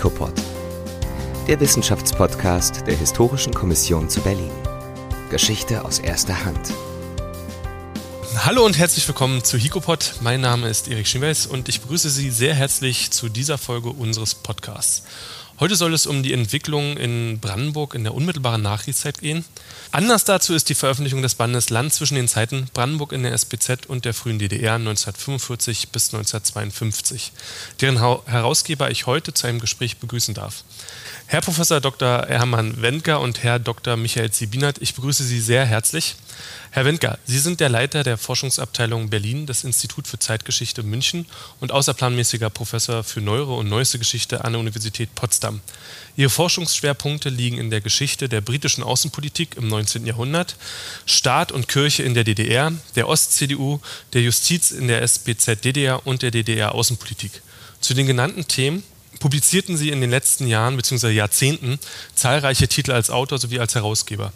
HICOPOD, der Wissenschaftspodcast der Historischen Kommission zu Berlin. Geschichte aus erster Hand. Hallo und herzlich willkommen zu HICOPOD. Mein Name ist Erik Schimweis und ich begrüße Sie sehr herzlich zu dieser Folge unseres Podcasts. Heute soll es um die Entwicklung in Brandenburg in der unmittelbaren Nachkriegszeit gehen. Anlass dazu ist die Veröffentlichung des Bandes Land zwischen den Zeiten Brandenburg in der SPZ und der frühen DDR 1945 bis 1952, deren Herausgeber ich heute zu einem Gespräch begrüßen darf. Herr Professor Dr. Hermann Wendker und Herr Dr. Michael Zibinat, ich begrüße Sie sehr herzlich. Herr Wendker, Sie sind der Leiter der Forschungsabteilung Berlin des Institut für Zeitgeschichte München und außerplanmäßiger Professor für Neuere und Neueste Geschichte an der Universität Potsdam. Ihre Forschungsschwerpunkte liegen in der Geschichte der britischen Außenpolitik im 19. Jahrhundert, Staat und Kirche in der DDR, der Ost-CDU, der Justiz in der SPZ-DDR und der DDR-Außenpolitik. Zu den genannten Themen publizierten Sie in den letzten Jahren bzw. Jahrzehnten zahlreiche Titel als Autor sowie als Herausgeber.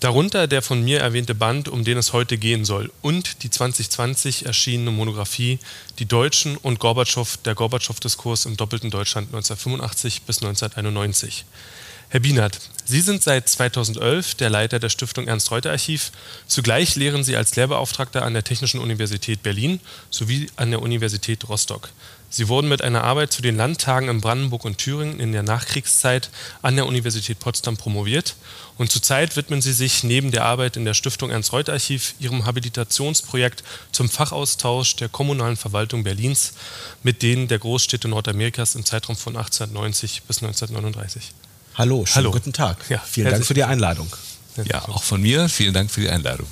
Darunter der von mir erwähnte Band, um den es heute gehen soll, und die 2020 erschienene Monographie Die Deutschen und Gorbatschow, der Gorbatschow-Diskurs im doppelten Deutschland 1985 bis 1991. Herr Bienert, Sie sind seit 2011 der Leiter der Stiftung Ernst-Reuter-Archiv. Zugleich lehren Sie als Lehrbeauftragter an der Technischen Universität Berlin sowie an der Universität Rostock. Sie wurden mit einer Arbeit zu den Landtagen in Brandenburg und Thüringen in der Nachkriegszeit an der Universität Potsdam promoviert und zurzeit widmen Sie sich neben der Arbeit in der Stiftung Ernst-Reuth-Archiv Ihrem Habilitationsprojekt zum Fachaustausch der kommunalen Verwaltung Berlins mit denen der Großstädte Nordamerikas im Zeitraum von 1890 bis 1939. Hallo, schönen Hallo. guten Tag. Ja, Vielen Dank für die Einladung. Ja, auch von mir vielen Dank für die Einladung.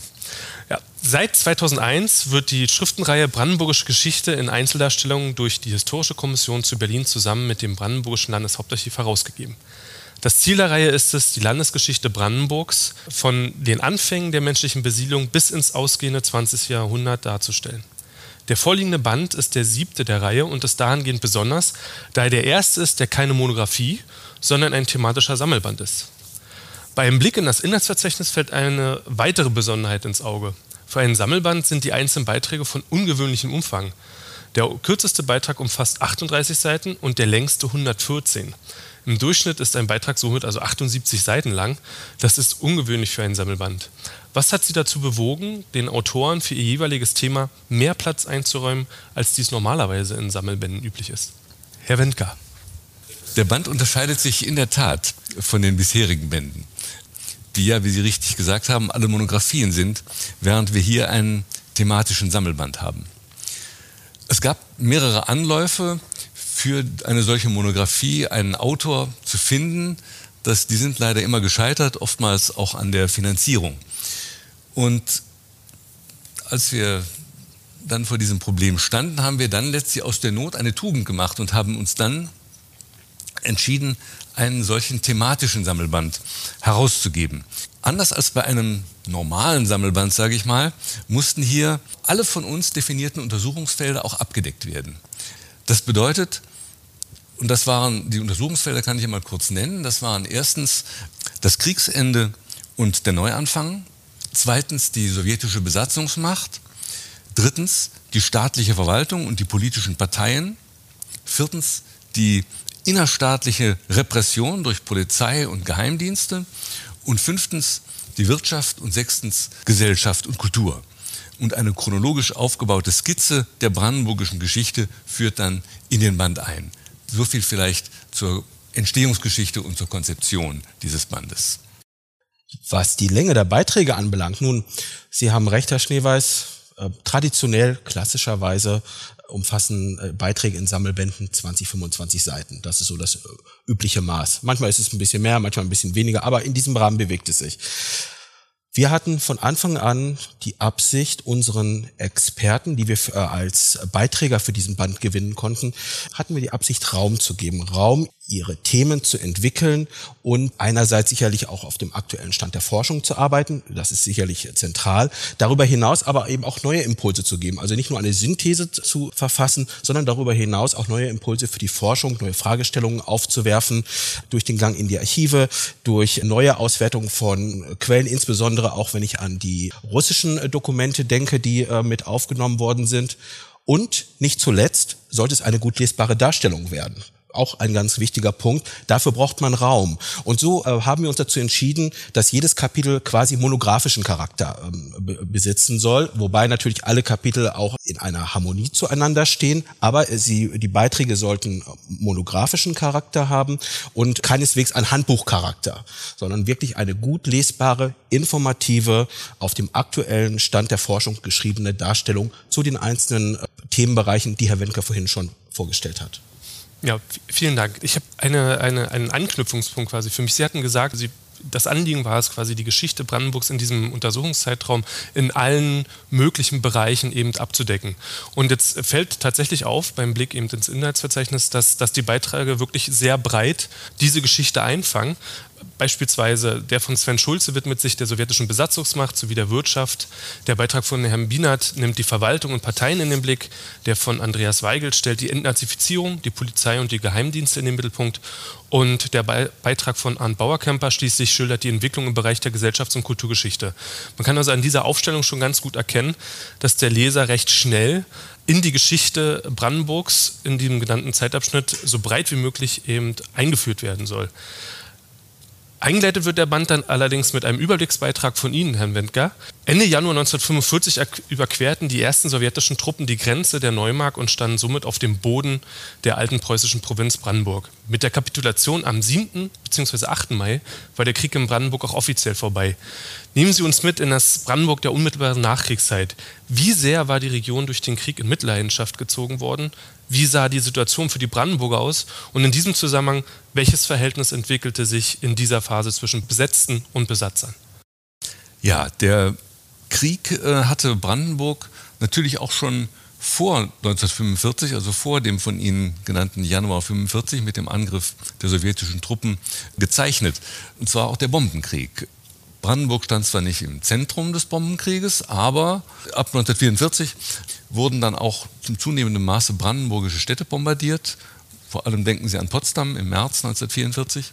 Ja, seit 2001 wird die Schriftenreihe Brandenburgische Geschichte in Einzeldarstellungen durch die Historische Kommission zu Berlin zusammen mit dem Brandenburgischen Landeshauptarchiv herausgegeben. Das Ziel der Reihe ist es, die Landesgeschichte Brandenburgs von den Anfängen der menschlichen Besiedlung bis ins ausgehende 20. Jahrhundert darzustellen. Der vorliegende Band ist der siebte der Reihe und ist dahingehend besonders, da er der erste ist, der keine Monographie, sondern ein thematischer Sammelband ist. Bei einem Blick in das Inhaltsverzeichnis fällt eine weitere Besonderheit ins Auge. Für einen Sammelband sind die einzelnen Beiträge von ungewöhnlichem Umfang. Der kürzeste Beitrag umfasst 38 Seiten und der längste 114. Im Durchschnitt ist ein Beitrag somit also 78 Seiten lang. Das ist ungewöhnlich für einen Sammelband. Was hat Sie dazu bewogen, den Autoren für ihr jeweiliges Thema mehr Platz einzuräumen, als dies normalerweise in Sammelbänden üblich ist? Herr Wendker. Der Band unterscheidet sich in der Tat von den bisherigen Bänden die ja, wie Sie richtig gesagt haben, alle Monographien sind, während wir hier einen thematischen Sammelband haben. Es gab mehrere Anläufe für eine solche Monographie, einen Autor zu finden. Das, die sind leider immer gescheitert, oftmals auch an der Finanzierung. Und als wir dann vor diesem Problem standen, haben wir dann letztlich aus der Not eine Tugend gemacht und haben uns dann entschieden, einen solchen thematischen Sammelband herauszugeben. Anders als bei einem normalen Sammelband, sage ich mal, mussten hier alle von uns definierten Untersuchungsfelder auch abgedeckt werden. Das bedeutet, und das waren die Untersuchungsfelder, kann ich mal kurz nennen, das waren erstens das Kriegsende und der Neuanfang, zweitens die sowjetische Besatzungsmacht, drittens die staatliche Verwaltung und die politischen Parteien, viertens die innerstaatliche Repression durch Polizei und Geheimdienste und fünftens die Wirtschaft und sechstens Gesellschaft und Kultur. Und eine chronologisch aufgebaute Skizze der brandenburgischen Geschichte führt dann in den Band ein. So viel vielleicht zur Entstehungsgeschichte und zur Konzeption dieses Bandes. Was die Länge der Beiträge anbelangt, nun, Sie haben recht, Herr Schneeweiß, traditionell, klassischerweise umfassen äh, Beiträge in Sammelbänden 20, 25 Seiten. Das ist so das äh, übliche Maß. Manchmal ist es ein bisschen mehr, manchmal ein bisschen weniger, aber in diesem Rahmen bewegt es sich. Wir hatten von Anfang an die Absicht, unseren Experten, die wir äh, als Beiträger für diesen Band gewinnen konnten, hatten wir die Absicht, Raum zu geben. Raum, ihre Themen zu entwickeln und einerseits sicherlich auch auf dem aktuellen Stand der Forschung zu arbeiten. Das ist sicherlich zentral. Darüber hinaus aber eben auch neue Impulse zu geben. Also nicht nur eine Synthese zu verfassen, sondern darüber hinaus auch neue Impulse für die Forschung, neue Fragestellungen aufzuwerfen durch den Gang in die Archive, durch neue Auswertungen von Quellen, insbesondere auch wenn ich an die russischen Dokumente denke, die äh, mit aufgenommen worden sind. Und nicht zuletzt sollte es eine gut lesbare Darstellung werden auch ein ganz wichtiger Punkt. Dafür braucht man Raum. Und so äh, haben wir uns dazu entschieden, dass jedes Kapitel quasi monografischen Charakter ähm, besitzen soll, wobei natürlich alle Kapitel auch in einer Harmonie zueinander stehen, aber sie, die Beiträge sollten monografischen Charakter haben und keineswegs ein Handbuchcharakter, sondern wirklich eine gut lesbare, informative, auf dem aktuellen Stand der Forschung geschriebene Darstellung zu den einzelnen äh, Themenbereichen, die Herr Wenker vorhin schon vorgestellt hat. Ja, vielen Dank. Ich habe eine, eine, einen Anknüpfungspunkt quasi für mich. Sie hatten gesagt, Sie das Anliegen war es quasi, die Geschichte Brandenburgs in diesem Untersuchungszeitraum in allen möglichen Bereichen eben abzudecken. Und jetzt fällt tatsächlich auf beim Blick eben ins Inhaltsverzeichnis, dass, dass die Beiträge wirklich sehr breit diese Geschichte einfangen. Beispielsweise der von Sven Schulze widmet sich der sowjetischen Besatzungsmacht sowie der Wirtschaft. Der Beitrag von Herrn Bienert nimmt die Verwaltung und Parteien in den Blick. Der von Andreas Weigel stellt die Entnazifizierung, die Polizei und die Geheimdienste in den Mittelpunkt. Und der Beitrag von Arndt Bauerkemper schließlich schildert die Entwicklung im Bereich der Gesellschafts- und Kulturgeschichte. Man kann also an dieser Aufstellung schon ganz gut erkennen, dass der Leser recht schnell in die Geschichte Brandenburgs in diesem genannten Zeitabschnitt so breit wie möglich eben eingeführt werden soll. Eingeleitet wird der Band dann allerdings mit einem Überblicksbeitrag von Ihnen, Herrn Wendker. Ende Januar 1945 überquerten die ersten sowjetischen Truppen die Grenze der Neumark und standen somit auf dem Boden der alten preußischen Provinz Brandenburg. Mit der Kapitulation am 7. bzw. 8. Mai war der Krieg in Brandenburg auch offiziell vorbei. Nehmen Sie uns mit in das Brandenburg der unmittelbaren Nachkriegszeit. Wie sehr war die Region durch den Krieg in Mitleidenschaft gezogen worden? Wie sah die Situation für die Brandenburger aus und in diesem Zusammenhang, welches Verhältnis entwickelte sich in dieser Phase zwischen Besetzten und Besatzern? Ja, der Krieg äh, hatte Brandenburg natürlich auch schon vor 1945, also vor dem von Ihnen genannten Januar 45 mit dem Angriff der sowjetischen Truppen gezeichnet. Und zwar auch der Bombenkrieg. Brandenburg stand zwar nicht im Zentrum des Bombenkrieges, aber ab 1944 wurden dann auch zum zunehmenden Maße brandenburgische Städte bombardiert. Vor allem denken Sie an Potsdam im März 1944.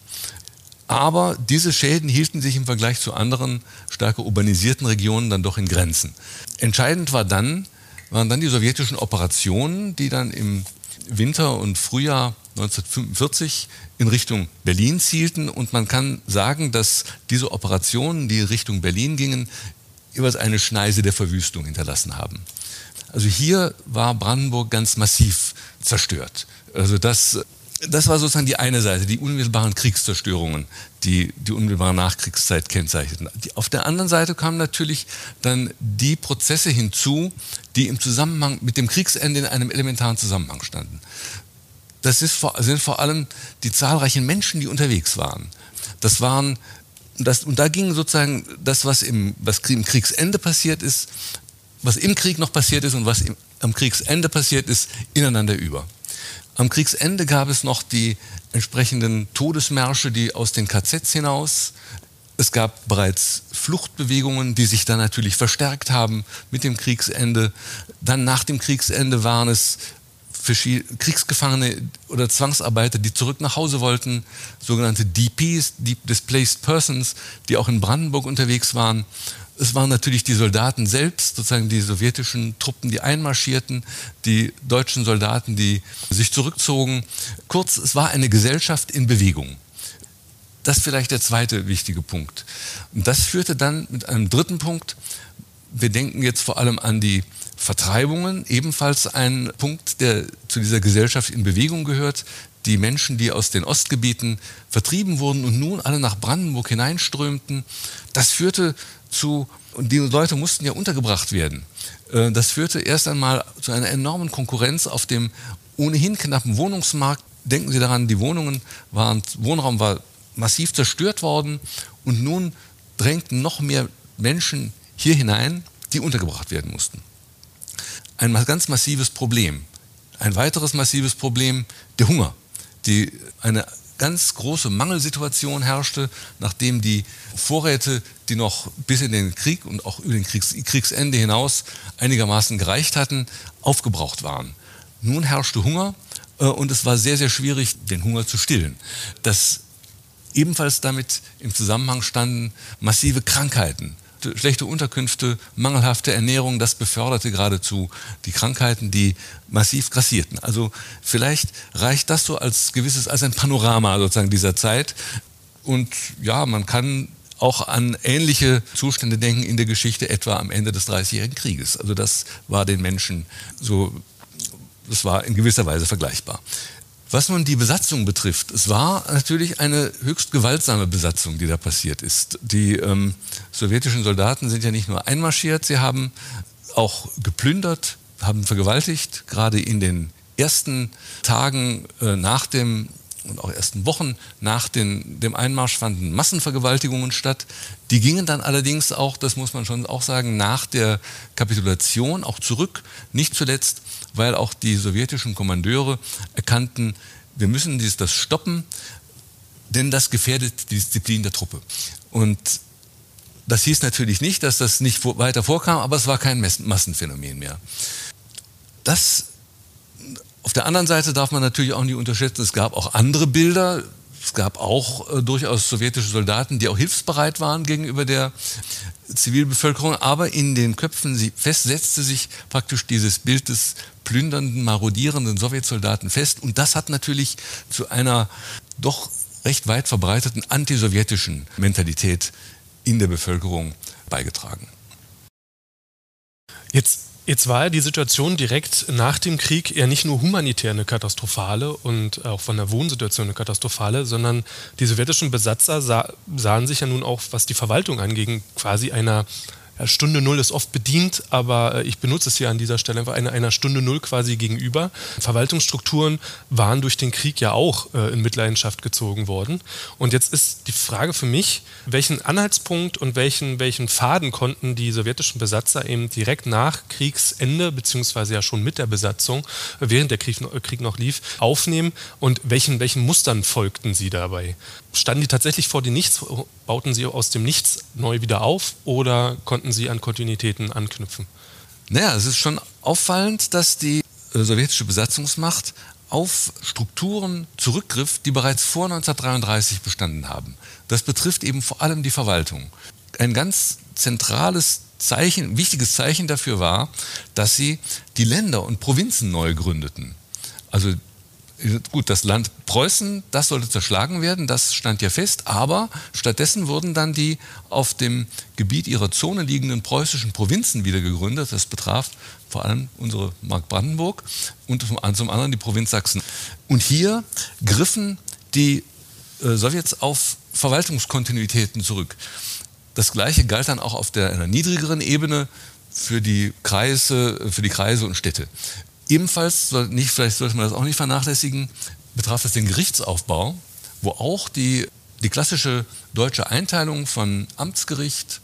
Aber diese Schäden hielten sich im Vergleich zu anderen stärker urbanisierten Regionen dann doch in Grenzen. Entscheidend war dann, waren dann die sowjetischen Operationen, die dann im Winter und Frühjahr 1945 in Richtung Berlin zielten. Und man kann sagen, dass diese Operationen, die Richtung Berlin gingen, jeweils eine Schneise der Verwüstung hinterlassen haben. Also hier war Brandenburg ganz massiv zerstört. Also das, das war sozusagen die eine Seite, die unmittelbaren Kriegszerstörungen, die die unmittelbare Nachkriegszeit kennzeichneten. Auf der anderen Seite kamen natürlich dann die Prozesse hinzu, die im Zusammenhang mit dem Kriegsende in einem elementaren Zusammenhang standen. Das ist, sind vor allem die zahlreichen Menschen, die unterwegs waren. Das waren das, und da ging sozusagen das, was im, was im Kriegsende passiert ist, was im Krieg noch passiert ist und was im, am Kriegsende passiert ist, ineinander über. Am Kriegsende gab es noch die entsprechenden Todesmärsche, die aus den KZs hinaus. Es gab bereits Fluchtbewegungen, die sich dann natürlich verstärkt haben mit dem Kriegsende. Dann nach dem Kriegsende waren es Kriegsgefangene oder Zwangsarbeiter, die zurück nach Hause wollten, sogenannte DPs, Deep Displaced Persons, die auch in Brandenburg unterwegs waren. Es waren natürlich die Soldaten selbst, sozusagen die sowjetischen Truppen, die einmarschierten, die deutschen Soldaten, die sich zurückzogen. Kurz, es war eine Gesellschaft in Bewegung. Das ist vielleicht der zweite wichtige Punkt. Und das führte dann mit einem dritten Punkt. Wir denken jetzt vor allem an die Vertreibungen, ebenfalls ein Punkt, der zu dieser Gesellschaft in Bewegung gehört. Die Menschen, die aus den Ostgebieten vertrieben wurden und nun alle nach Brandenburg hineinströmten, das führte zu, und die Leute mussten ja untergebracht werden. Äh, das führte erst einmal zu einer enormen Konkurrenz auf dem ohnehin knappen Wohnungsmarkt. Denken Sie daran, die Wohnungen waren, Wohnraum war massiv zerstört worden und nun drängten noch mehr Menschen hier hinein, die untergebracht werden mussten. Ein ganz massives Problem. Ein weiteres massives Problem, der Hunger. Die, eine ganz große Mangelsituation herrschte, nachdem die Vorräte, die noch bis in den Krieg und auch über den Kriegs Kriegsende hinaus einigermaßen gereicht hatten, aufgebraucht waren. Nun herrschte Hunger äh, und es war sehr, sehr schwierig, den Hunger zu stillen. Das ebenfalls damit im Zusammenhang standen massive Krankheiten. Schlechte, schlechte Unterkünfte, mangelhafte Ernährung, das beförderte geradezu die Krankheiten, die massiv grassierten. Also vielleicht reicht das so als gewisses, als ein Panorama sozusagen dieser Zeit. Und ja, man kann auch an ähnliche Zustände denken in der Geschichte, etwa am Ende des Dreißigjährigen Krieges. Also das war den Menschen so, das war in gewisser Weise vergleichbar. Was nun die Besatzung betrifft, es war natürlich eine höchst gewaltsame Besatzung, die da passiert ist. Die ähm, sowjetischen Soldaten sind ja nicht nur einmarschiert, sie haben auch geplündert, haben vergewaltigt, gerade in den ersten Tagen äh, nach dem und auch ersten Wochen nach den, dem Einmarsch fanden Massenvergewaltigungen statt. Die gingen dann allerdings auch, das muss man schon auch sagen, nach der Kapitulation auch zurück. Nicht zuletzt, weil auch die sowjetischen Kommandeure erkannten, wir müssen dies, das stoppen, denn das gefährdet die Disziplin der Truppe. Und das hieß natürlich nicht, dass das nicht weiter vorkam, aber es war kein Massenphänomen mehr. Das auf der anderen Seite darf man natürlich auch nicht unterschätzen, es gab auch andere Bilder. Es gab auch äh, durchaus sowjetische Soldaten, die auch hilfsbereit waren gegenüber der Zivilbevölkerung, aber in den Köpfen festsetzte sich praktisch dieses Bild des plündernden, marodierenden Sowjetsoldaten fest. Und das hat natürlich zu einer doch recht weit verbreiteten antisowjetischen Mentalität in der Bevölkerung beigetragen. Jetzt Jetzt war ja die Situation direkt nach dem Krieg eher nicht nur humanitär eine katastrophale und auch von der Wohnsituation eine katastrophale, sondern die sowjetischen Besatzer sah, sahen sich ja nun auch, was die Verwaltung angeht, quasi einer ja, Stunde Null ist oft bedient, aber äh, ich benutze es hier an dieser Stelle einfach einer, einer Stunde Null quasi gegenüber. Verwaltungsstrukturen waren durch den Krieg ja auch äh, in Mitleidenschaft gezogen worden. Und jetzt ist die Frage für mich, welchen Anhaltspunkt und welchen, welchen Faden konnten die sowjetischen Besatzer eben direkt nach Kriegsende, beziehungsweise ja schon mit der Besatzung, während der Krieg, Krieg noch lief, aufnehmen und welchen, welchen Mustern folgten sie dabei? Standen die tatsächlich vor dem Nichts, bauten sie aus dem Nichts neu wieder auf oder konnten sie an Kontinuitäten anknüpfen? Naja, es ist schon auffallend, dass die äh, sowjetische Besatzungsmacht auf Strukturen zurückgriff, die bereits vor 1933 bestanden haben. Das betrifft eben vor allem die Verwaltung. Ein ganz zentrales Zeichen, wichtiges Zeichen dafür war, dass sie die Länder und Provinzen neu gründeten. Also gut, das Land Preußen, das sollte zerschlagen werden, das stand ja fest, aber stattdessen wurden dann die auf dem Gebiet ihrer Zone liegenden preußischen Provinzen wieder gegründet. Das betraf vor allem unsere Mark Brandenburg und zum anderen die Provinz Sachsen. Und hier griffen die äh, Sowjets auf Verwaltungskontinuitäten zurück. Das gleiche galt dann auch auf der einer niedrigeren Ebene für die Kreise, für die Kreise und Städte. Ebenfalls, nicht, vielleicht sollte man das auch nicht vernachlässigen, betraf das den Gerichtsaufbau, wo auch die, die klassische deutsche Einteilung von Amtsgericht,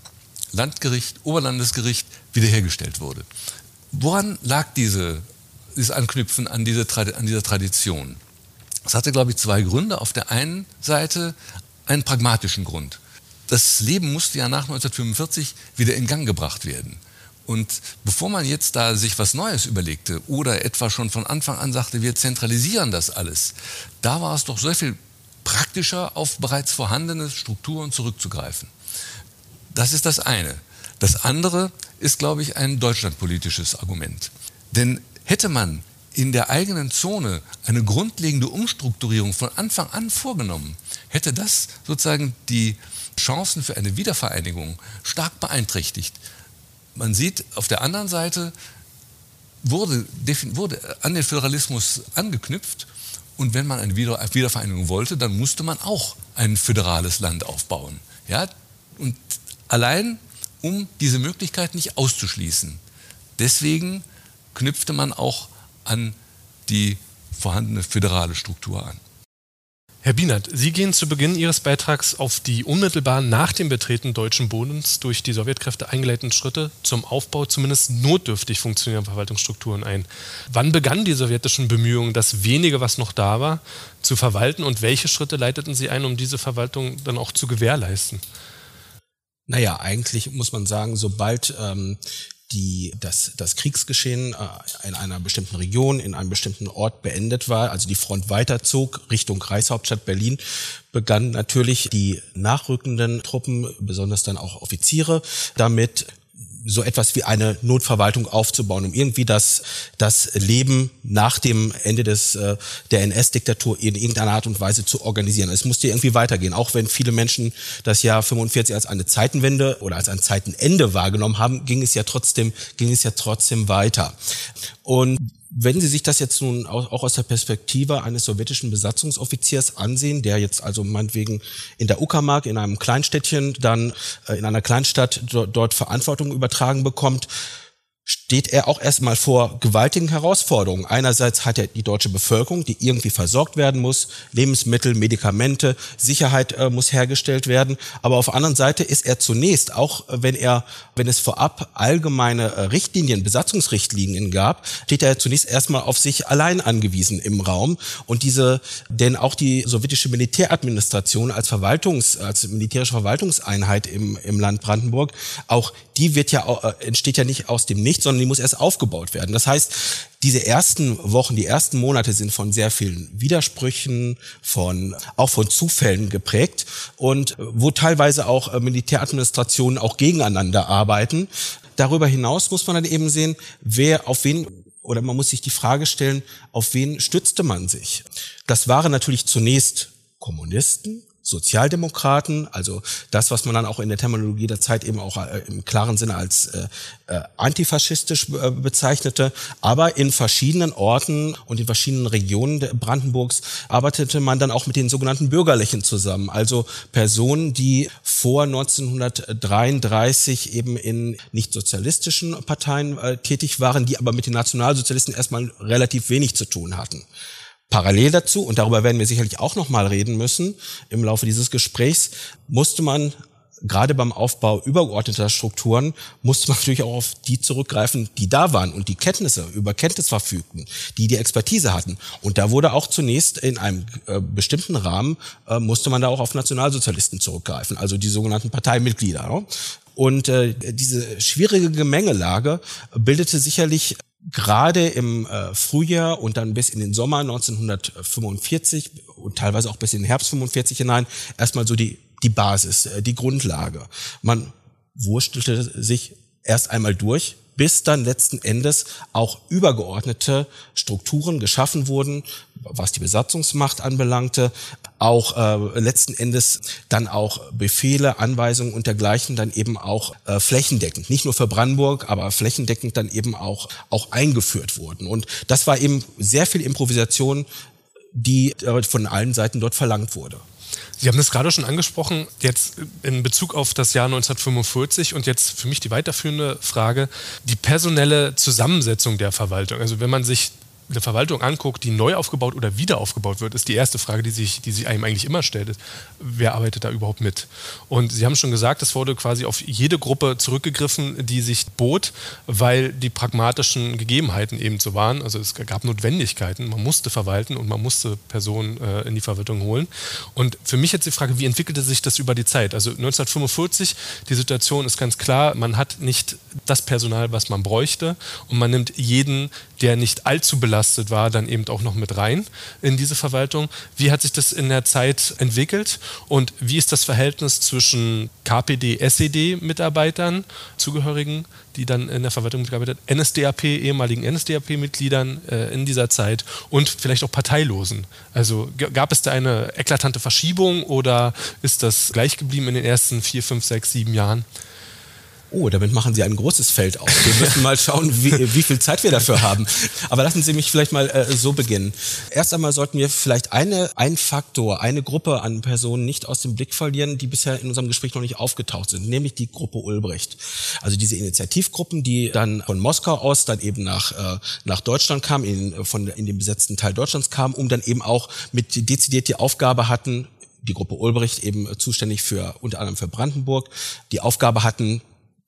Landgericht, Oberlandesgericht wiederhergestellt wurde. Woran lag diese, dieses Anknüpfen an diese, an dieser Tradition? Es hatte, glaube ich, zwei Gründe. Auf der einen Seite einen pragmatischen Grund. Das Leben musste ja nach 1945 wieder in Gang gebracht werden. Und bevor man jetzt da sich was Neues überlegte oder etwa schon von Anfang an sagte, wir zentralisieren das alles, da war es doch sehr viel praktischer, auf bereits vorhandene Strukturen zurückzugreifen. Das ist das eine. Das andere ist, glaube ich, ein deutschlandpolitisches Argument. Denn hätte man in der eigenen Zone eine grundlegende Umstrukturierung von Anfang an vorgenommen, hätte das sozusagen die Chancen für eine Wiedervereinigung stark beeinträchtigt man sieht, auf der anderen Seite wurde, wurde an den Föderalismus angeknüpft. Und wenn man eine Wiedervereinigung wollte, dann musste man auch ein föderales Land aufbauen. Ja? Und allein, um diese Möglichkeit nicht auszuschließen. Deswegen knüpfte man auch an die vorhandene föderale Struktur an. Herr Bienert, Sie gehen zu Beginn Ihres Beitrags auf die unmittelbar nach dem Betreten deutschen Bodens durch die Sowjetkräfte eingeleiteten Schritte zum Aufbau zumindest notdürftig funktionierender Verwaltungsstrukturen ein. Wann begannen die sowjetischen Bemühungen, das wenige, was noch da war, zu verwalten und welche Schritte leiteten Sie ein, um diese Verwaltung dann auch zu gewährleisten? Naja, eigentlich muss man sagen, sobald ähm, die, das, das Kriegsgeschehen äh, in einer bestimmten Region, in einem bestimmten Ort beendet war, also die Front weiterzog Richtung Kreishauptstadt Berlin, begannen natürlich die nachrückenden Truppen, besonders dann auch Offiziere, damit so etwas wie eine Notverwaltung aufzubauen, um irgendwie das, das Leben nach dem Ende des, äh, der NS-Diktatur in irgendeiner Art und Weise zu organisieren. Es musste irgendwie weitergehen, auch wenn viele Menschen das Jahr 45 als eine Zeitenwende oder als ein Zeitenende wahrgenommen haben, ging es ja trotzdem, ging es ja trotzdem weiter. Und wenn Sie sich das jetzt nun auch aus der Perspektive eines sowjetischen Besatzungsoffiziers ansehen, der jetzt also meinetwegen in der Uckermark, in einem Kleinstädtchen, dann äh, in einer Kleinstadt dort Verantwortung übertragen bekommt, steht er auch erstmal vor gewaltigen Herausforderungen. Einerseits hat er die deutsche Bevölkerung, die irgendwie versorgt werden muss, Lebensmittel, Medikamente, Sicherheit äh, muss hergestellt werden. Aber auf der anderen Seite ist er zunächst, auch wenn er, wenn es vorab allgemeine äh, Richtlinien, Besatzungsrichtlinien gab, steht er zunächst erstmal auf sich allein angewiesen im Raum. Und diese, denn auch die sowjetische Militäradministration als Verwaltungs, als militärische Verwaltungseinheit im, im Land Brandenburg, auch die wird ja, äh, entsteht ja nicht aus dem Nichts, sondern die muss erst aufgebaut werden. Das heißt, diese ersten Wochen, die ersten Monate sind von sehr vielen Widersprüchen, von, auch von Zufällen geprägt und wo teilweise auch äh, Militäradministrationen auch gegeneinander arbeiten. Darüber hinaus muss man dann eben sehen, wer auf wen oder man muss sich die Frage stellen, auf wen stützte man sich? Das waren natürlich zunächst Kommunisten, Sozialdemokraten, also das, was man dann auch in der Terminologie der Zeit eben auch äh, im klaren Sinne als äh, äh, antifaschistisch äh, bezeichnete. Aber in verschiedenen Orten und in verschiedenen Regionen Brandenburgs arbeitete man dann auch mit den sogenannten Bürgerlichen zusammen, also Personen, die vor 1933 eben in nicht sozialistischen Parteien äh, tätig waren, die aber mit den Nationalsozialisten erstmal relativ wenig zu tun hatten. Parallel dazu, und darüber werden wir sicherlich auch nochmal reden müssen im Laufe dieses Gesprächs, musste man gerade beim Aufbau übergeordneter Strukturen musste man natürlich auch auf die zurückgreifen, die da waren und die Kenntnisse über Kenntnis verfügten, die die Expertise hatten. Und da wurde auch zunächst in einem äh, bestimmten Rahmen äh, musste man da auch auf Nationalsozialisten zurückgreifen, also die sogenannten Parteimitglieder. Ne? Und äh, diese schwierige Gemengelage bildete sicherlich gerade im äh, Frühjahr und dann bis in den Sommer 1945 und teilweise auch bis in den Herbst 45 hinein erstmal so die, die Basis, äh, die Grundlage. Man wurstelte sich erst einmal durch, bis dann letzten Endes auch übergeordnete Strukturen geschaffen wurden, was die Besatzungsmacht anbelangte, auch äh, letzten Endes dann auch Befehle, Anweisungen und dergleichen dann eben auch äh, flächendeckend, nicht nur für Brandenburg, aber flächendeckend dann eben auch, auch eingeführt wurden. Und das war eben sehr viel Improvisation, die äh, von allen Seiten dort verlangt wurde. Sie haben das gerade schon angesprochen, jetzt in Bezug auf das Jahr 1945 und jetzt für mich die weiterführende Frage, die personelle Zusammensetzung der Verwaltung. Also wenn man sich eine Verwaltung anguckt, die neu aufgebaut oder wieder aufgebaut wird, ist die erste Frage, die sich, die sich einem eigentlich immer stellt, ist, wer arbeitet da überhaupt mit? Und Sie haben schon gesagt, es wurde quasi auf jede Gruppe zurückgegriffen, die sich bot, weil die pragmatischen Gegebenheiten eben so waren. Also es gab Notwendigkeiten, man musste verwalten und man musste Personen äh, in die Verwaltung holen. Und für mich jetzt die Frage, wie entwickelte sich das über die Zeit? Also 1945, die Situation ist ganz klar, man hat nicht das Personal, was man bräuchte und man nimmt jeden, der nicht allzu belastet war, dann eben auch noch mit rein in diese Verwaltung. Wie hat sich das in der Zeit entwickelt und wie ist das Verhältnis zwischen KPD, SED-Mitarbeitern, Zugehörigen, die dann in der Verwaltung mitgearbeitet haben, NSDAP, ehemaligen NSDAP-Mitgliedern äh, in dieser Zeit und vielleicht auch Parteilosen? Also gab es da eine eklatante Verschiebung oder ist das gleich geblieben in den ersten vier, fünf, sechs, sieben Jahren? Oh, damit machen Sie ein großes Feld auf. Wir müssen mal schauen, wie, wie viel Zeit wir dafür haben. Aber lassen Sie mich vielleicht mal äh, so beginnen. Erst einmal sollten wir vielleicht eine, ein Faktor, eine Gruppe an Personen nicht aus dem Blick verlieren, die bisher in unserem Gespräch noch nicht aufgetaucht sind, nämlich die Gruppe Ulbricht. Also diese Initiativgruppen, die dann von Moskau aus dann eben nach, äh, nach Deutschland kamen, in, von, in den besetzten Teil Deutschlands kamen, um dann eben auch mit dezidiert die Aufgabe hatten, die Gruppe Ulbricht eben zuständig für unter anderem für Brandenburg, die Aufgabe hatten,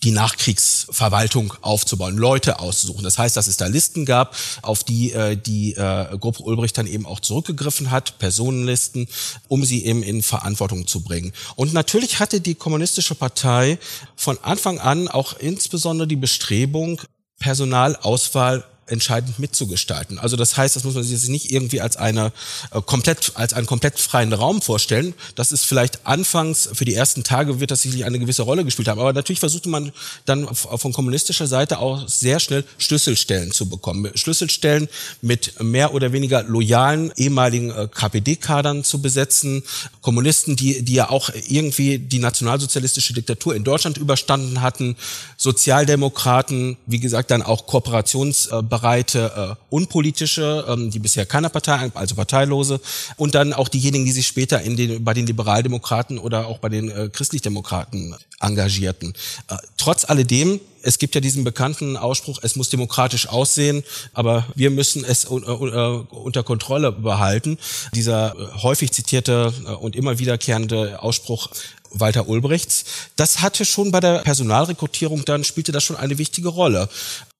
die Nachkriegsverwaltung aufzubauen, Leute auszusuchen. Das heißt, dass es da Listen gab, auf die äh, die äh, Gruppe Ulbricht dann eben auch zurückgegriffen hat, Personenlisten, um sie eben in Verantwortung zu bringen. Und natürlich hatte die Kommunistische Partei von Anfang an auch insbesondere die Bestrebung, Personalauswahl entscheidend mitzugestalten. Also das heißt, das muss man sich jetzt nicht irgendwie als eine äh, komplett als einen komplett freien Raum vorstellen. Das ist vielleicht anfangs für die ersten Tage wird das sicherlich eine gewisse Rolle gespielt haben, aber natürlich versuchte man dann von kommunistischer Seite auch sehr schnell Schlüsselstellen zu bekommen, Schlüsselstellen mit mehr oder weniger loyalen ehemaligen äh, KPD-Kadern zu besetzen, Kommunisten, die die ja auch irgendwie die nationalsozialistische Diktatur in Deutschland überstanden hatten, Sozialdemokraten, wie gesagt, dann auch Kooperations äh, bereite äh, unpolitische, ähm, die bisher keiner Partei, also Parteilose, und dann auch diejenigen, die sich später in den, bei den Liberaldemokraten oder auch bei den äh, Christlichdemokraten engagierten. Äh, trotz alledem es gibt ja diesen bekannten Ausspruch, es muss demokratisch aussehen, aber wir müssen es äh, unter Kontrolle behalten. Dieser äh, häufig zitierte äh, und immer wiederkehrende Ausspruch Walter Ulbrichts, das hatte schon bei der Personalrekrutierung dann, spielte das schon eine wichtige Rolle.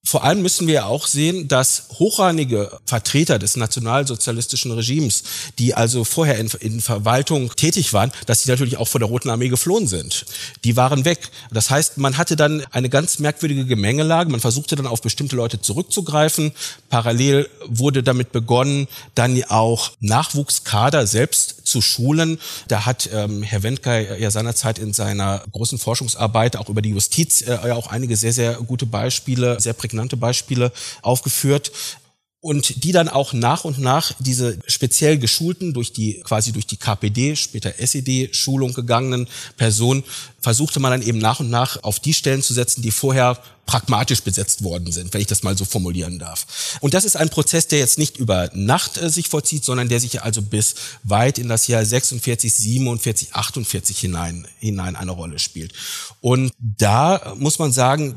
Vor allem müssen wir auch sehen, dass hochrangige Vertreter des nationalsozialistischen Regimes, die also vorher in, in, Verwaltung tätig waren, dass sie natürlich auch vor der Roten Armee geflohen sind. Die waren weg. Das heißt, man hatte dann eine ganz merkwürdige Gemengelage. Man versuchte dann auf bestimmte Leute zurückzugreifen. Parallel wurde damit begonnen, dann auch Nachwuchskader selbst zu schulen. Da hat ähm, Herr Wendker ja seinerzeit in seiner großen Forschungsarbeit auch über die Justiz äh, ja auch einige sehr, sehr gute Beispiele, sehr prägnante prägnante Beispiele aufgeführt und die dann auch nach und nach diese speziell geschulten durch die quasi durch die KPD später SED Schulung gegangenen Personen versuchte man dann eben nach und nach auf die Stellen zu setzen, die vorher pragmatisch besetzt worden sind, wenn ich das mal so formulieren darf. Und das ist ein Prozess, der jetzt nicht über Nacht äh, sich vollzieht, sondern der sich also bis weit in das Jahr 46, 47, 48 hinein hinein eine Rolle spielt. Und da muss man sagen,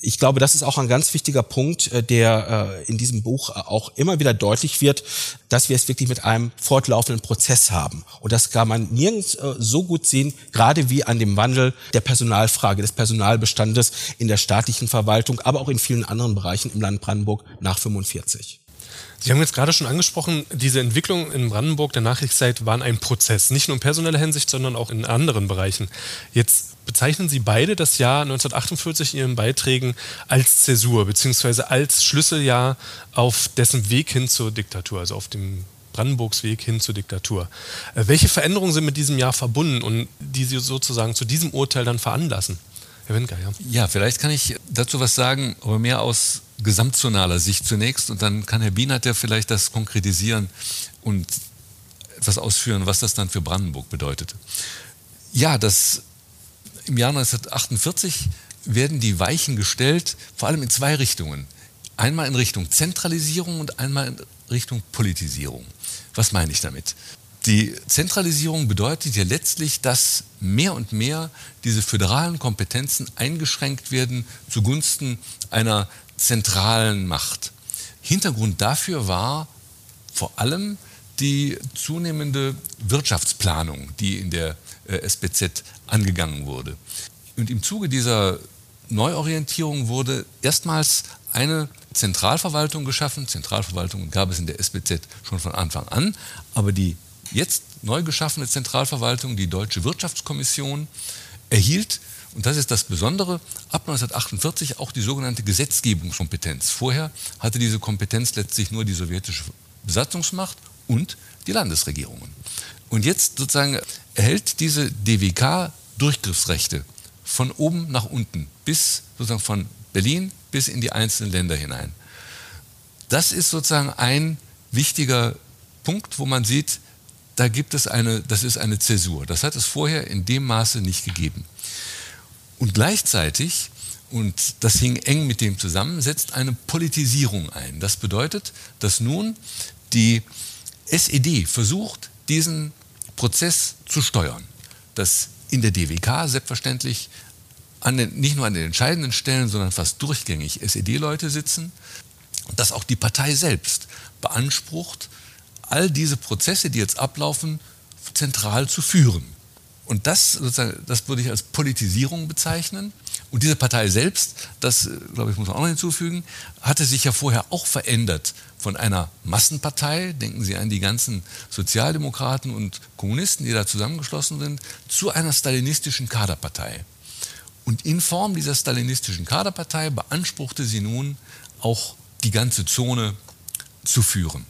ich glaube, das ist auch ein ganz wichtiger Punkt, äh, der äh, in diesem Buch äh, auch immer wieder deutlich wird, dass wir es wirklich mit einem fortlaufenden Prozess haben. Und das kann man nirgends so gut sehen, gerade wie an dem Wandel der Personalfrage, des Personalbestandes in der staatlichen Verwaltung, aber auch in vielen anderen Bereichen im Land Brandenburg nach 45. Sie haben jetzt gerade schon angesprochen, diese Entwicklung in Brandenburg der Nachkriegszeit waren ein Prozess, nicht nur in personeller Hinsicht, sondern auch in anderen Bereichen. Jetzt bezeichnen Sie beide das Jahr 1948 in Ihren Beiträgen als Zäsur beziehungsweise als Schlüsseljahr auf dessen Weg hin zur Diktatur, also auf dem Brandenburgs Weg hin zur Diktatur. Äh, welche Veränderungen sind mit diesem Jahr verbunden und die Sie sozusagen zu diesem Urteil dann veranlassen? Herr Winker, ja. Ja, vielleicht kann ich dazu was sagen, aber mehr aus gesamtzonaler Sicht zunächst und dann kann Herr Bienert ja vielleicht das konkretisieren und etwas ausführen, was das dann für Brandenburg bedeutet. Ja, das im Jahr 1948 werden die Weichen gestellt, vor allem in zwei Richtungen. Einmal in Richtung Zentralisierung und einmal in Richtung Politisierung. Was meine ich damit? Die Zentralisierung bedeutet ja letztlich, dass mehr und mehr diese föderalen Kompetenzen eingeschränkt werden zugunsten einer zentralen Macht. Hintergrund dafür war vor allem die zunehmende Wirtschaftsplanung, die in der äh, SBZ angegangen wurde. Und im Zuge dieser Neuorientierung wurde erstmals eine Zentralverwaltung geschaffen. Zentralverwaltung gab es in der SBZ schon von Anfang an, aber die jetzt neu geschaffene Zentralverwaltung, die Deutsche Wirtschaftskommission, erhielt und das ist das Besondere, ab 1948 auch die sogenannte Gesetzgebungskompetenz. Vorher hatte diese Kompetenz letztlich nur die sowjetische Besatzungsmacht und die Landesregierungen. Und jetzt sozusagen erhält diese DWK Durchgriffsrechte von oben nach unten, bis sozusagen von Berlin bis in die einzelnen Länder hinein. Das ist sozusagen ein wichtiger Punkt, wo man sieht, da gibt es eine, das ist eine Zäsur. Das hat es vorher in dem Maße nicht gegeben. Und gleichzeitig, und das hing eng mit dem zusammen, setzt eine Politisierung ein. Das bedeutet, dass nun die SED versucht, diesen Prozess zu steuern. Dass in der DWK selbstverständlich den, nicht nur an den entscheidenden Stellen, sondern fast durchgängig SED-Leute sitzen. Dass auch die Partei selbst beansprucht, all diese Prozesse, die jetzt ablaufen, zentral zu führen. Und das, sozusagen, das würde ich als Politisierung bezeichnen. Und diese Partei selbst, das äh, glaube ich muss man auch noch hinzufügen, hatte sich ja vorher auch verändert von einer Massenpartei, denken Sie an die ganzen Sozialdemokraten und Kommunisten, die da zusammengeschlossen sind, zu einer stalinistischen Kaderpartei. Und in Form dieser stalinistischen Kaderpartei beanspruchte sie nun auch die ganze Zone zu führen.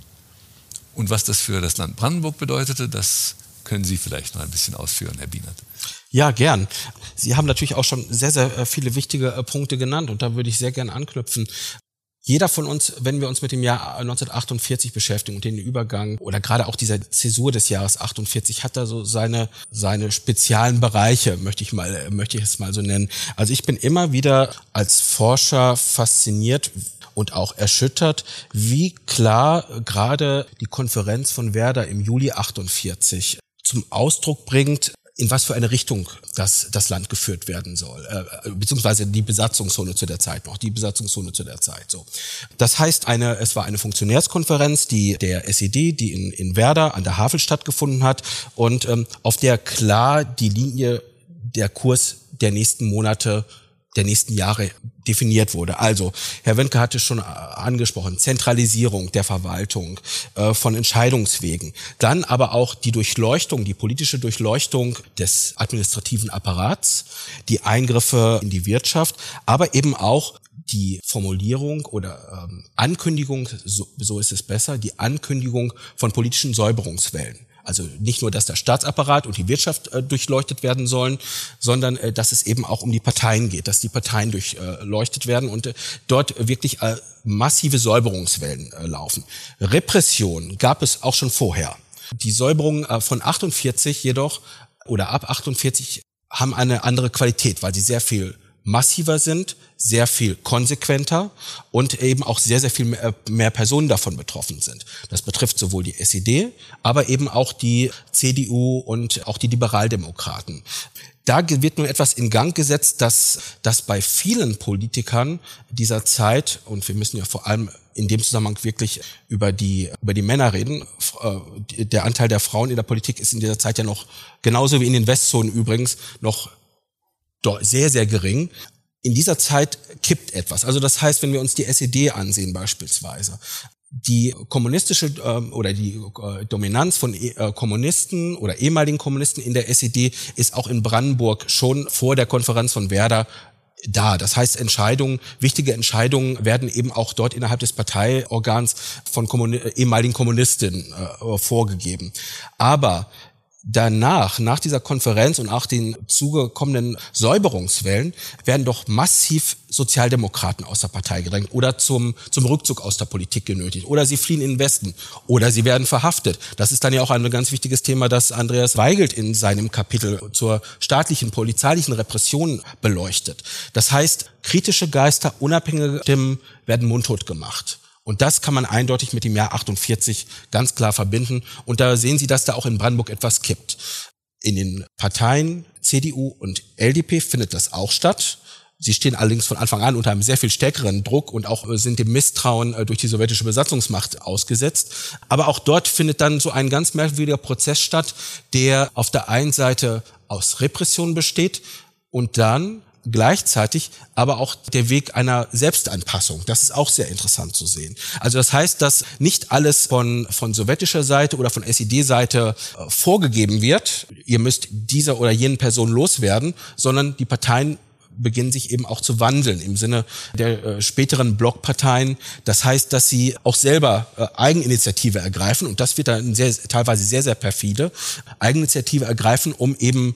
Und was das für das Land Brandenburg bedeutete, das können Sie vielleicht noch ein bisschen ausführen, Herr Bienert. Ja, gern. Sie haben natürlich auch schon sehr, sehr äh, viele wichtige äh, Punkte genannt und da würde ich sehr gern anknüpfen. Jeder von uns, wenn wir uns mit dem Jahr 1948 beschäftigen und den Übergang oder gerade auch dieser Zäsur des Jahres 48 hat da so seine seine speziellen Bereiche, möchte ich mal möchte ich es mal so nennen. Also ich bin immer wieder als Forscher fasziniert und auch erschüttert, wie klar gerade die Konferenz von Werder im Juli 48 zum Ausdruck bringt, in was für eine Richtung das, das Land geführt werden soll, äh, beziehungsweise die Besatzungszone zu der Zeit noch, die Besatzungszone zu der Zeit. So, das heißt, eine, es war eine Funktionärskonferenz, die der SED, die in, in Werder an der Havel stattgefunden hat und ähm, auf der klar die Linie, der Kurs der nächsten Monate der nächsten Jahre definiert wurde. Also, Herr Wendke hatte schon angesprochen, Zentralisierung der Verwaltung äh, von Entscheidungswegen. Dann aber auch die Durchleuchtung, die politische Durchleuchtung des administrativen Apparats, die Eingriffe in die Wirtschaft, aber eben auch die Formulierung oder ähm, Ankündigung, so, so ist es besser, die Ankündigung von politischen Säuberungswellen. Also nicht nur, dass der Staatsapparat und die Wirtschaft äh, durchleuchtet werden sollen, sondern äh, dass es eben auch um die Parteien geht, dass die Parteien durchleuchtet werden und äh, dort wirklich äh, massive Säuberungswellen äh, laufen. Repression gab es auch schon vorher. Die Säuberungen von 48 jedoch oder ab 48 haben eine andere Qualität, weil sie sehr viel massiver sind, sehr viel konsequenter und eben auch sehr, sehr viel mehr, mehr, Personen davon betroffen sind. Das betrifft sowohl die SED, aber eben auch die CDU und auch die Liberaldemokraten. Da wird nun etwas in Gang gesetzt, dass, dass bei vielen Politikern dieser Zeit, und wir müssen ja vor allem in dem Zusammenhang wirklich über die, über die Männer reden. Äh, der Anteil der Frauen in der Politik ist in dieser Zeit ja noch, genauso wie in den Westzonen übrigens, noch sehr, sehr gering. In dieser Zeit kippt etwas. Also das heißt, wenn wir uns die SED ansehen beispielsweise, die kommunistische äh, oder die äh, Dominanz von äh, Kommunisten oder ehemaligen Kommunisten in der SED ist auch in Brandenburg schon vor der Konferenz von Werder da. Das heißt, Entscheidungen, wichtige Entscheidungen werden eben auch dort innerhalb des Parteiorgans von Kommuni ehemaligen Kommunistinnen äh, vorgegeben. Aber danach, nach dieser Konferenz und nach den zugekommenen Säuberungswellen, werden doch massiv Sozialdemokraten aus der Partei gedrängt oder zum, zum Rückzug aus der Politik genötigt oder sie fliehen in den Westen oder sie werden verhaftet. Das ist dann ja auch ein ganz wichtiges Thema, das Andreas Weigelt in seinem Kapitel zur staatlichen, polizeilichen Repression beleuchtet. Das heißt, kritische Geister, unabhängige Stimmen werden mundtot gemacht. Und das kann man eindeutig mit dem Jahr 48 ganz klar verbinden. Und da sehen Sie, dass da auch in Brandenburg etwas kippt. In den Parteien CDU und LDP findet das auch statt. Sie stehen allerdings von Anfang an unter einem sehr viel stärkeren Druck und auch sind dem Misstrauen äh, durch die sowjetische Besatzungsmacht ausgesetzt. Aber auch dort findet dann so ein ganz merkwürdiger Prozess statt, der auf der einen Seite aus Repression besteht und dann gleichzeitig aber auch der Weg einer Selbstanpassung. Das ist auch sehr interessant zu sehen. Also das heißt, dass nicht alles von, von sowjetischer Seite oder von SED-Seite äh, vorgegeben wird, ihr müsst dieser oder jenen Person loswerden, sondern die Parteien beginnen sich eben auch zu wandeln im Sinne der äh, späteren Blockparteien. Das heißt, dass sie auch selber äh, Eigeninitiative ergreifen und das wird dann sehr, teilweise sehr, sehr perfide, Eigeninitiative ergreifen, um eben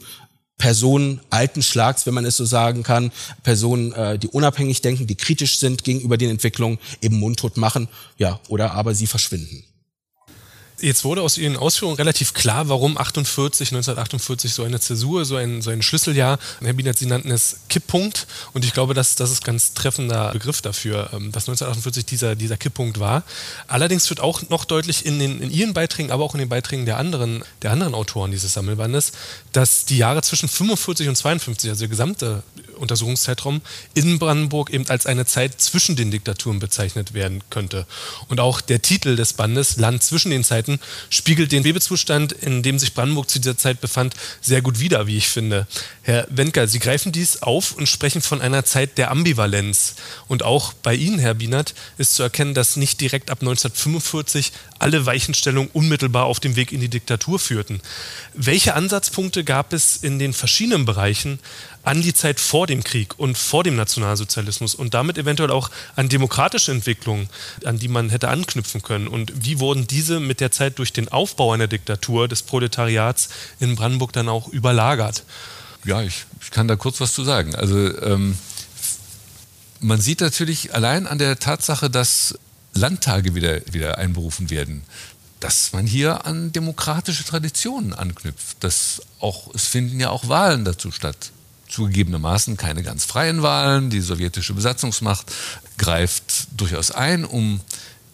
Personen alten Schlags, wenn man es so sagen kann, Personen, äh, die unabhängig denken, die kritisch sind gegenüber den Entwicklungen, eben mundtot machen, ja, oder aber sie verschwinden. Jetzt wurde aus Ihren Ausführungen relativ klar, warum 48, 1948 so eine Zäsur, so ein, so ein Schlüsseljahr, Herr Bienert, Sie nannten es Kipppunkt und ich glaube, dass das ist ganz treffender Begriff dafür, ähm, dass 1948 dieser, dieser Kipppunkt war. Allerdings wird auch noch deutlich in, den, in Ihren Beiträgen, aber auch in den Beiträgen der anderen, der anderen Autoren dieses Sammelbandes, dass die Jahre zwischen 45 und 52, also der gesamte Untersuchungszeitraum in Brandenburg eben als eine Zeit zwischen den Diktaturen bezeichnet werden könnte. Und auch der Titel des Bandes, Land zwischen den Zeiten, spiegelt den Webezustand, in dem sich Brandenburg zu dieser Zeit befand, sehr gut wider, wie ich finde. Herr Wendker, Sie greifen dies auf und sprechen von einer Zeit der Ambivalenz. Und auch bei Ihnen, Herr Bienert, ist zu erkennen, dass nicht direkt ab 1945 alle Weichenstellungen unmittelbar auf dem Weg in die Diktatur führten. Welche Ansatzpunkte gab es in den verschiedenen Bereichen an die Zeit vor dem Krieg und vor dem Nationalsozialismus und damit eventuell auch an demokratische Entwicklungen, an die man hätte anknüpfen können? Und wie wurden diese mit der Zeit durch den Aufbau einer Diktatur des Proletariats in Brandenburg dann auch überlagert? Ja, ich, ich kann da kurz was zu sagen. Also ähm, man sieht natürlich allein an der Tatsache, dass Landtage wieder, wieder einberufen werden, dass man hier an demokratische Traditionen anknüpft. Dass auch, es finden ja auch Wahlen dazu statt. Zugegebenermaßen keine ganz freien Wahlen. Die sowjetische Besatzungsmacht greift durchaus ein, um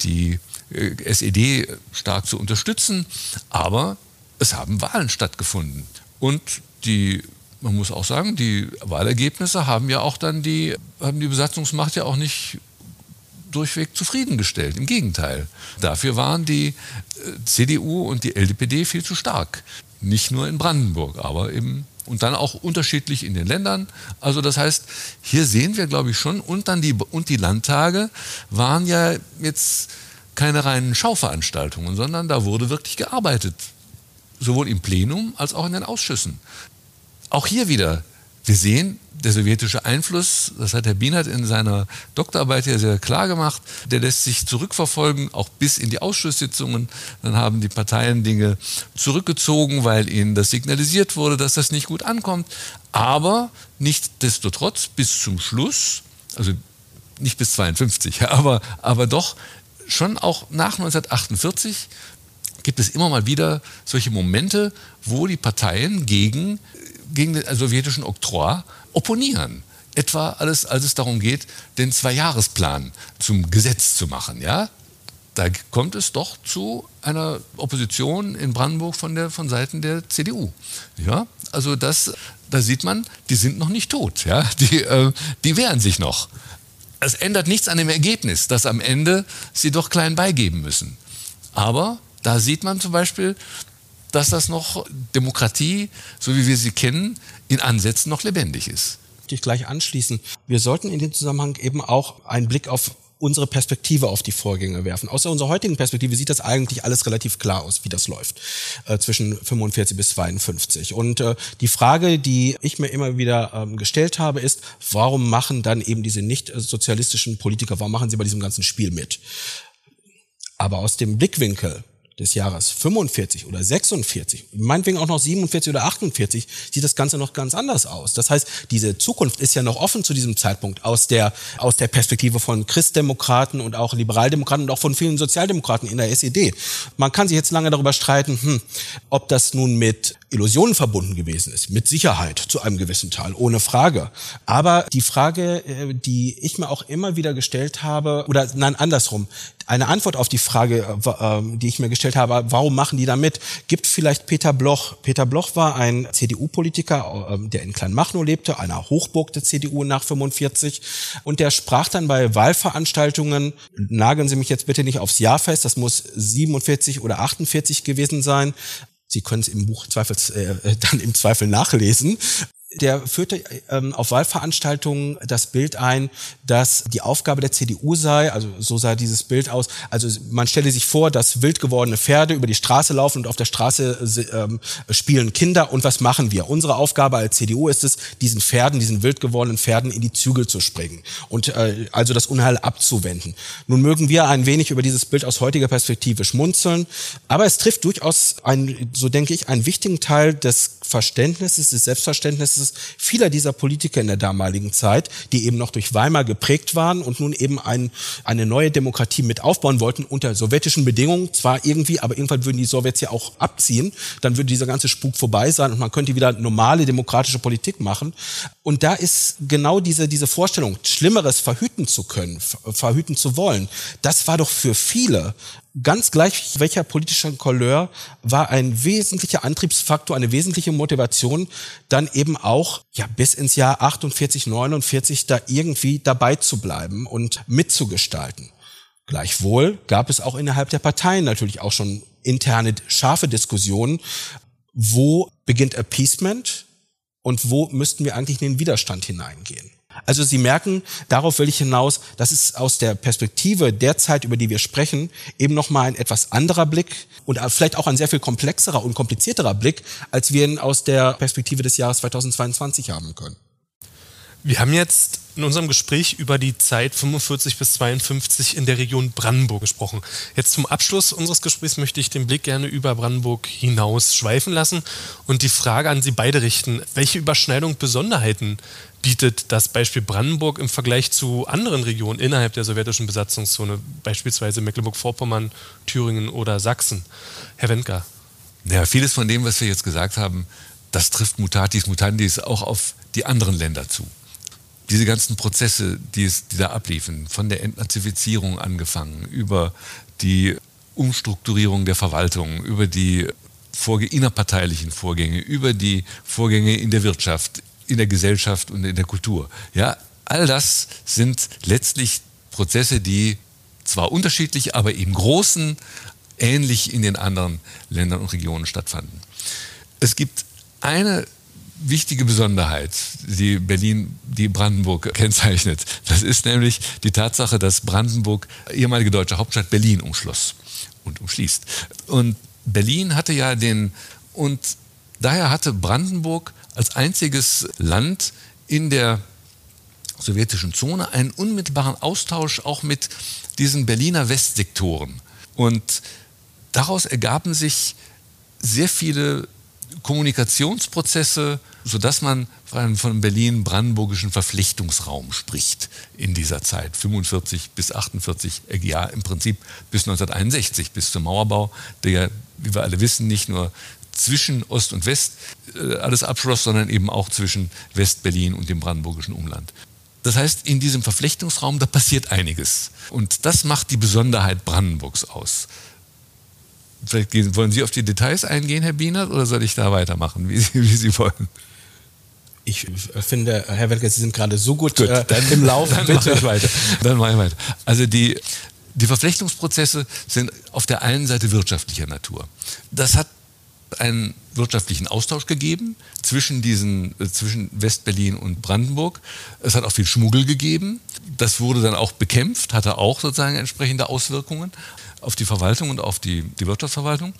die äh, SED stark zu unterstützen. Aber es haben Wahlen stattgefunden. Und die man muss auch sagen, die Wahlergebnisse haben ja auch dann die, haben die Besatzungsmacht ja auch nicht durchweg zufriedengestellt. Im Gegenteil. Dafür waren die äh, CDU und die LDPD viel zu stark. Nicht nur in Brandenburg, aber eben und dann auch unterschiedlich in den Ländern. Also das heißt, hier sehen wir, glaube ich, schon, und dann die, und die Landtage waren ja jetzt keine reinen Schauveranstaltungen, sondern da wurde wirklich gearbeitet. Sowohl im Plenum als auch in den Ausschüssen. Auch hier wieder, wir sehen, der sowjetische Einfluss, das hat Herr Bienert in seiner Doktorarbeit ja sehr klar gemacht, der lässt sich zurückverfolgen, auch bis in die Ausschusssitzungen. Dann haben die Parteien Dinge zurückgezogen, weil ihnen das signalisiert wurde, dass das nicht gut ankommt. Aber nichtsdestotrotz bis zum Schluss, also nicht bis 52, aber, aber doch schon auch nach 1948 gibt es immer mal wieder solche Momente, wo die Parteien gegen gegen den sowjetischen Oktroi opponieren. Etwa alles, als es darum geht, den Zweijahresplan zum Gesetz zu machen. Ja? Da kommt es doch zu einer Opposition in Brandenburg von, der, von Seiten der CDU. Ja? Also das, da sieht man, die sind noch nicht tot. Ja? Die, äh, die wehren sich noch. Es ändert nichts an dem Ergebnis, dass am Ende sie doch klein beigeben müssen. Aber da sieht man zum Beispiel, dass das noch Demokratie, so wie wir sie kennen, in Ansätzen noch lebendig ist. Ich gleich anschließen. Wir sollten in dem Zusammenhang eben auch einen Blick auf unsere Perspektive auf die Vorgänge werfen. Außer unserer heutigen Perspektive sieht das eigentlich alles relativ klar aus, wie das läuft äh, zwischen 45 bis 52. Und äh, die Frage, die ich mir immer wieder ähm, gestellt habe, ist, warum machen dann eben diese nicht sozialistischen Politiker, warum machen sie bei diesem ganzen Spiel mit? Aber aus dem Blickwinkel des Jahres 45 oder 46, meinetwegen auch noch 47 oder 48, sieht das Ganze noch ganz anders aus. Das heißt, diese Zukunft ist ja noch offen zu diesem Zeitpunkt aus der, aus der Perspektive von Christdemokraten und auch Liberaldemokraten und auch von vielen Sozialdemokraten in der SED. Man kann sich jetzt lange darüber streiten, hm, ob das nun mit Illusionen verbunden gewesen ist. Mit Sicherheit zu einem gewissen Teil, ohne Frage. Aber die Frage, äh, die ich mir auch immer wieder gestellt habe, oder nein, andersrum, eine Antwort auf die Frage, äh, ähm, die ich mir gestellt habe, warum machen die da mit, gibt vielleicht Peter Bloch. Peter Bloch war ein CDU-Politiker, ähm, der in Kleinmachnow lebte, einer Hochburg der CDU nach 45. Und der sprach dann bei Wahlveranstaltungen, nageln Sie mich jetzt bitte nicht aufs Jahr fest, das muss 47 oder 48 gewesen sein, Sie können es im Buch Zweifels, äh, dann im Zweifel nachlesen der führte ähm, auf Wahlveranstaltungen das Bild ein, dass die Aufgabe der CDU sei, also so sah dieses Bild aus, also man stelle sich vor, dass wild gewordene Pferde über die Straße laufen und auf der Straße ähm, spielen Kinder und was machen wir? Unsere Aufgabe als CDU ist es, diesen Pferden, diesen wild gewordenen Pferden in die Zügel zu springen und äh, also das Unheil abzuwenden. Nun mögen wir ein wenig über dieses Bild aus heutiger Perspektive schmunzeln, aber es trifft durchaus ein, so denke ich, einen wichtigen Teil des Verständnisses, des Selbstverständnisses vieler dieser Politiker in der damaligen Zeit, die eben noch durch Weimar geprägt waren und nun eben ein, eine neue Demokratie mit aufbauen wollten unter sowjetischen Bedingungen. Zwar irgendwie, aber irgendwann würden die Sowjets ja auch abziehen. Dann würde dieser ganze Spuk vorbei sein und man könnte wieder normale demokratische Politik machen. Und da ist genau diese, diese Vorstellung, Schlimmeres verhüten zu können, verhüten zu wollen, das war doch für viele ganz gleich welcher politischer Couleur war ein wesentlicher Antriebsfaktor, eine wesentliche Motivation, dann eben auch ja bis ins Jahr 48, 49 da irgendwie dabei zu bleiben und mitzugestalten. Gleichwohl gab es auch innerhalb der Parteien natürlich auch schon interne scharfe Diskussion, wo beginnt Appeasement und wo müssten wir eigentlich in den Widerstand hineingehen. Also Sie merken, darauf will ich hinaus, das ist aus der Perspektive der Zeit, über die wir sprechen, eben nochmal ein etwas anderer Blick und vielleicht auch ein sehr viel komplexerer und komplizierterer Blick, als wir ihn aus der Perspektive des Jahres 2022 haben können. Wir haben jetzt in unserem Gespräch über die Zeit 45 bis 52 in der Region Brandenburg gesprochen. Jetzt zum Abschluss unseres Gesprächs möchte ich den Blick gerne über Brandenburg hinaus schweifen lassen und die Frage an Sie beide richten. Welche Überschneidung, Besonderheiten bietet das Beispiel Brandenburg im Vergleich zu anderen Regionen innerhalb der sowjetischen Besatzungszone, beispielsweise Mecklenburg-Vorpommern, Thüringen oder Sachsen? Herr Wendker. Ja, vieles von dem, was wir jetzt gesagt haben, das trifft Mutatis Mutandis auch auf die anderen Länder zu. Diese ganzen Prozesse, die, es, die da abliefen, von der Entnazifizierung angefangen, über die Umstrukturierung der Verwaltung, über die Vorge innerparteilichen Vorgänge, über die Vorgänge in der Wirtschaft, in der Gesellschaft und in der Kultur. Ja, all das sind letztlich Prozesse, die zwar unterschiedlich, aber im Großen ähnlich in den anderen Ländern und Regionen stattfanden. Es gibt eine wichtige Besonderheit, die Berlin, die Brandenburg kennzeichnet. Das ist nämlich die Tatsache, dass Brandenburg ehemalige deutsche Hauptstadt Berlin umschloss und umschließt. Und Berlin hatte ja den, und daher hatte Brandenburg als einziges Land in der sowjetischen Zone einen unmittelbaren Austausch auch mit diesen Berliner Westsektoren. Und daraus ergaben sich sehr viele Kommunikationsprozesse, sodass man von Berlin-brandenburgischen Verflechtungsraum spricht in dieser Zeit, 45 bis 48, äh, ja im Prinzip bis 1961, bis zum Mauerbau, der ja, wie wir alle wissen, nicht nur zwischen Ost und West äh, alles abschloss, sondern eben auch zwischen West-Berlin und dem brandenburgischen Umland. Das heißt, in diesem Verflechtungsraum, da passiert einiges. Und das macht die Besonderheit Brandenburgs aus. Vielleicht gehen, wollen Sie auf die Details eingehen, Herr Bienert, oder soll ich da weitermachen, wie Sie, wie Sie wollen? Ich finde, Herr Welker, Sie sind gerade so gut, gut äh, dann, im Lauf. Dann mache ich weiter. Dann mache ich weiter. Also die, die Verflechtungsprozesse sind auf der einen Seite wirtschaftlicher Natur. Das hat einen wirtschaftlichen Austausch gegeben zwischen diesen äh, zwischen Westberlin und Brandenburg. Es hat auch viel Schmuggel gegeben. Das wurde dann auch bekämpft, hatte auch sozusagen entsprechende Auswirkungen auf die Verwaltung und auf die, die Wirtschaftsverwaltung.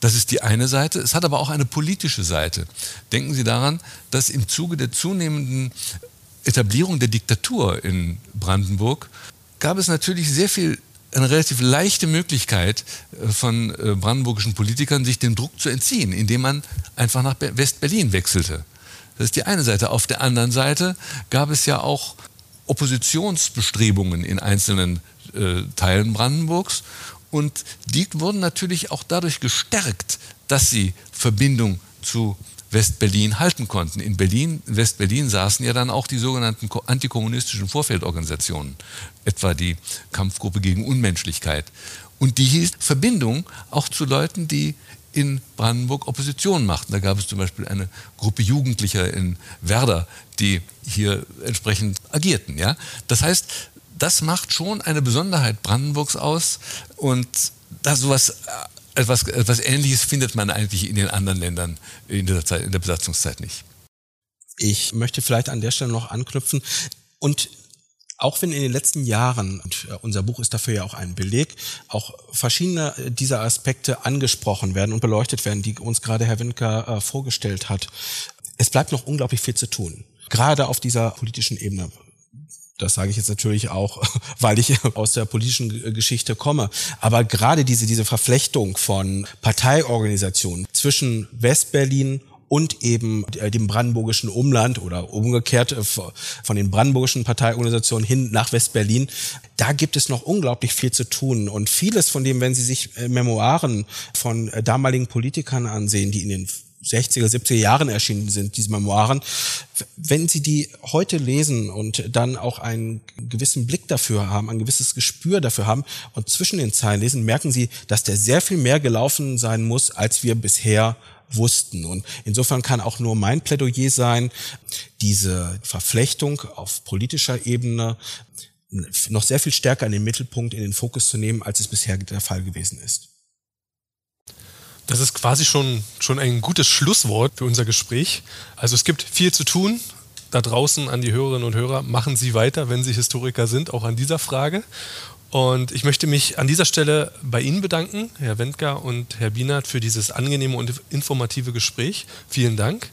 Das ist die eine Seite. Es hat aber auch eine politische Seite. Denken Sie daran, dass im Zuge der zunehmenden Etablierung der Diktatur in Brandenburg gab es natürlich sehr viel eine relativ leichte Möglichkeit äh, von äh, brandenburgischen Politikern, sich dem Druck zu entziehen, indem man einfach nach West-Berlin wechselte. Das ist die eine Seite. Auf der anderen Seite gab es ja auch Oppositionsbestrebungen in einzelnen äh, Teilen Brandenburgs. Und die wurden natürlich auch dadurch gestärkt, dass sie Verbindung zu West-Berlin halten konnten. In Berlin, West-Berlin saßen ja dann auch die sogenannten antikommunistischen Vorfeldorganisationen, etwa die Kampfgruppe gegen Unmenschlichkeit. Und die hielt Verbindung auch zu Leuten, die in Brandenburg Opposition machten. Da gab es zum Beispiel eine Gruppe Jugendlicher in Werder, die hier entsprechend agierten. Ja? Das heißt, das macht schon eine Besonderheit Brandenburgs aus und da sowas äh, etwas, etwas Ähnliches findet man eigentlich in den anderen Ländern in der, Zeit, in der Besatzungszeit nicht. Ich möchte vielleicht an der Stelle noch anknüpfen und auch wenn in den letzten Jahren, und äh, unser Buch ist dafür ja auch ein Beleg, auch verschiedene äh, dieser Aspekte angesprochen werden und beleuchtet werden, die uns gerade Herr Winker äh, vorgestellt hat, es bleibt noch unglaublich viel zu tun. Gerade auf dieser politischen Ebene. Das sage ich jetzt natürlich auch, weil ich aus der politischen Geschichte komme. Aber gerade diese, diese Verflechtung von Parteiorganisationen zwischen Westberlin und eben äh, dem brandenburgischen Umland oder umgekehrt äh, von den brandenburgischen Parteiorganisationen hin nach Westberlin. Da gibt es noch unglaublich viel zu tun und vieles von dem, wenn Sie sich äh, Memoiren von damaligen Politikern ansehen, die in den 60er, 70er Jahren erschienen sind, diese Memoiren. Wenn Sie die heute lesen und dann auch einen gewissen Blick dafür haben, ein gewisses Gespür dafür haben und zwischen den Zeilen lesen, merken Sie, dass der sehr viel mehr gelaufen sein muss, als wir bisher wussten. Und insofern kann auch nur mein Plädoyer sein, diese Verflechtung auf politischer Ebene noch sehr viel stärker in den Mittelpunkt, in den Fokus zu nehmen, als es bisher der Fall gewesen ist. Das ist quasi schon, schon ein gutes Schlusswort für unser Gespräch. Also es gibt viel zu tun. Da draußen an die Hörerinnen und Hörer, machen Sie weiter, wenn Sie Historiker sind, auch an dieser Frage. Und ich möchte mich an dieser Stelle bei Ihnen bedanken, Herr Wendker und Herr Bienert, für dieses angenehme und informative Gespräch. Vielen Dank.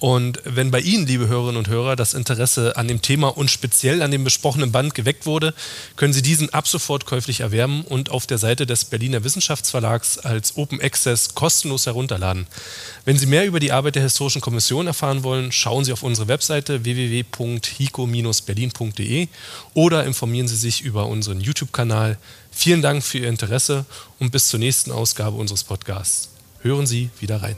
Und wenn bei Ihnen, liebe Hörerinnen und Hörer, das Interesse an dem Thema und speziell an dem besprochenen Band geweckt wurde, können Sie diesen ab sofort käuflich erwerben und auf der Seite des Berliner Wissenschaftsverlags als Open Access kostenlos herunterladen. Wenn Sie mehr über die Arbeit der Historischen Kommission erfahren wollen, schauen Sie auf unsere Webseite www.hico-berlin.de oder informieren Sie sich über unseren YouTube-Kanal. Vielen Dank für Ihr Interesse und bis zur nächsten Ausgabe unseres Podcasts. Hören Sie wieder rein.